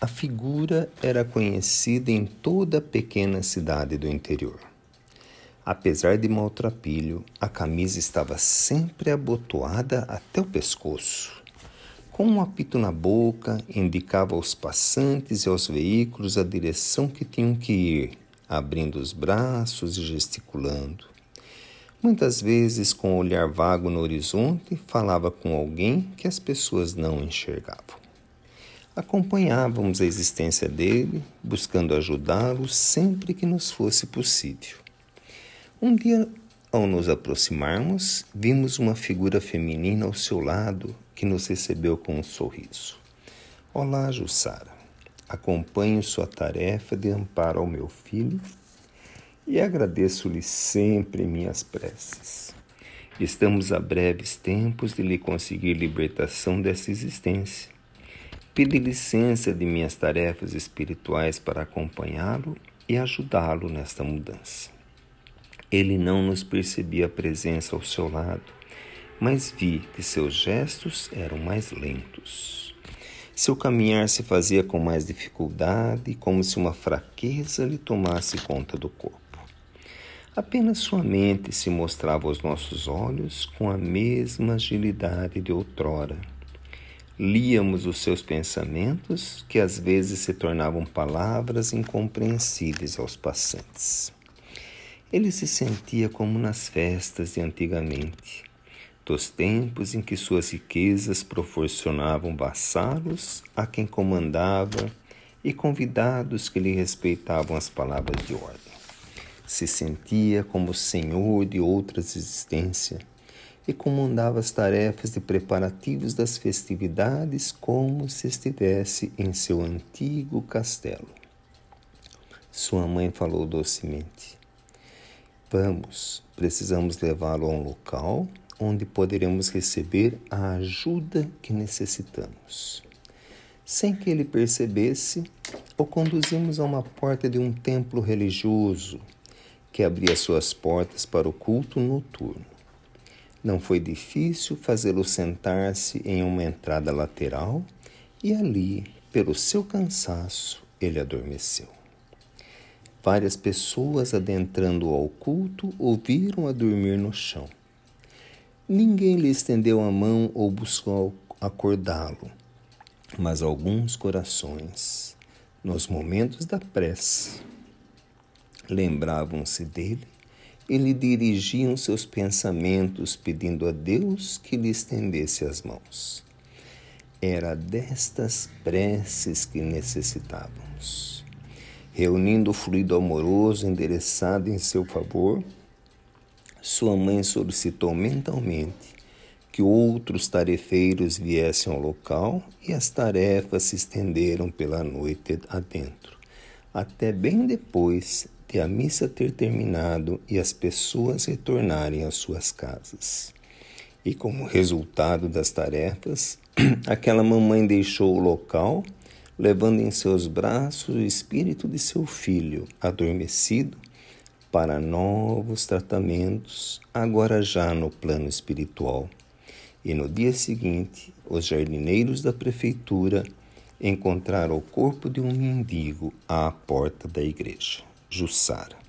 A figura era conhecida em toda a pequena cidade do interior. Apesar de maltrapilho, a camisa estava sempre abotoada até o pescoço. Com um apito na boca, indicava aos passantes e aos veículos a direção que tinham que ir, abrindo os braços e gesticulando. Muitas vezes, com o um olhar vago no horizonte, falava com alguém que as pessoas não enxergavam. Acompanhávamos a existência dele, buscando ajudá-lo sempre que nos fosse possível. Um dia, ao nos aproximarmos, vimos uma figura feminina ao seu lado que nos recebeu com um sorriso. Olá, Jussara. Acompanho sua tarefa de amparo ao meu filho e agradeço-lhe sempre minhas preces. Estamos a breves tempos de lhe conseguir libertação dessa existência Pedi licença de minhas tarefas espirituais para acompanhá-lo e ajudá-lo nesta mudança. Ele não nos percebia a presença ao seu lado, mas vi que seus gestos eram mais lentos. Seu caminhar se fazia com mais dificuldade, como se uma fraqueza lhe tomasse conta do corpo. Apenas sua mente se mostrava aos nossos olhos com a mesma agilidade de outrora Líamos os seus pensamentos, que às vezes se tornavam palavras incompreensíveis aos passantes. Ele se sentia como nas festas de antigamente, dos tempos em que suas riquezas proporcionavam vassalos a quem comandava e convidados que lhe respeitavam as palavras de ordem. Se sentia como senhor de outras existências e comandava as tarefas de preparativos das festividades como se estivesse em seu antigo castelo. Sua mãe falou docemente: Vamos, precisamos levá-lo a um local onde poderemos receber a ajuda que necessitamos. Sem que ele percebesse, o conduzimos a uma porta de um templo religioso que abria suas portas para o culto noturno. Não foi difícil fazê-lo sentar-se em uma entrada lateral e ali, pelo seu cansaço, ele adormeceu. Várias pessoas adentrando ao culto ouviram a dormir no chão. Ninguém lhe estendeu a mão ou buscou acordá-lo, mas alguns corações, nos momentos da prece, lembravam-se dele e lhe dirigiam seus pensamentos, pedindo a Deus que lhe estendesse as mãos. Era destas preces que necessitávamos. Reunindo o fluido amoroso endereçado em seu favor, sua mãe solicitou mentalmente que outros tarefeiros viessem ao local e as tarefas se estenderam pela noite adentro, até bem depois de a missa ter terminado e as pessoas retornarem às suas casas. E como resultado das tarefas, aquela mamãe deixou o local, levando em seus braços o espírito de seu filho, adormecido, para novos tratamentos, agora já no plano espiritual. E no dia seguinte, os jardineiros da prefeitura encontraram o corpo de um mendigo à porta da igreja. Jussara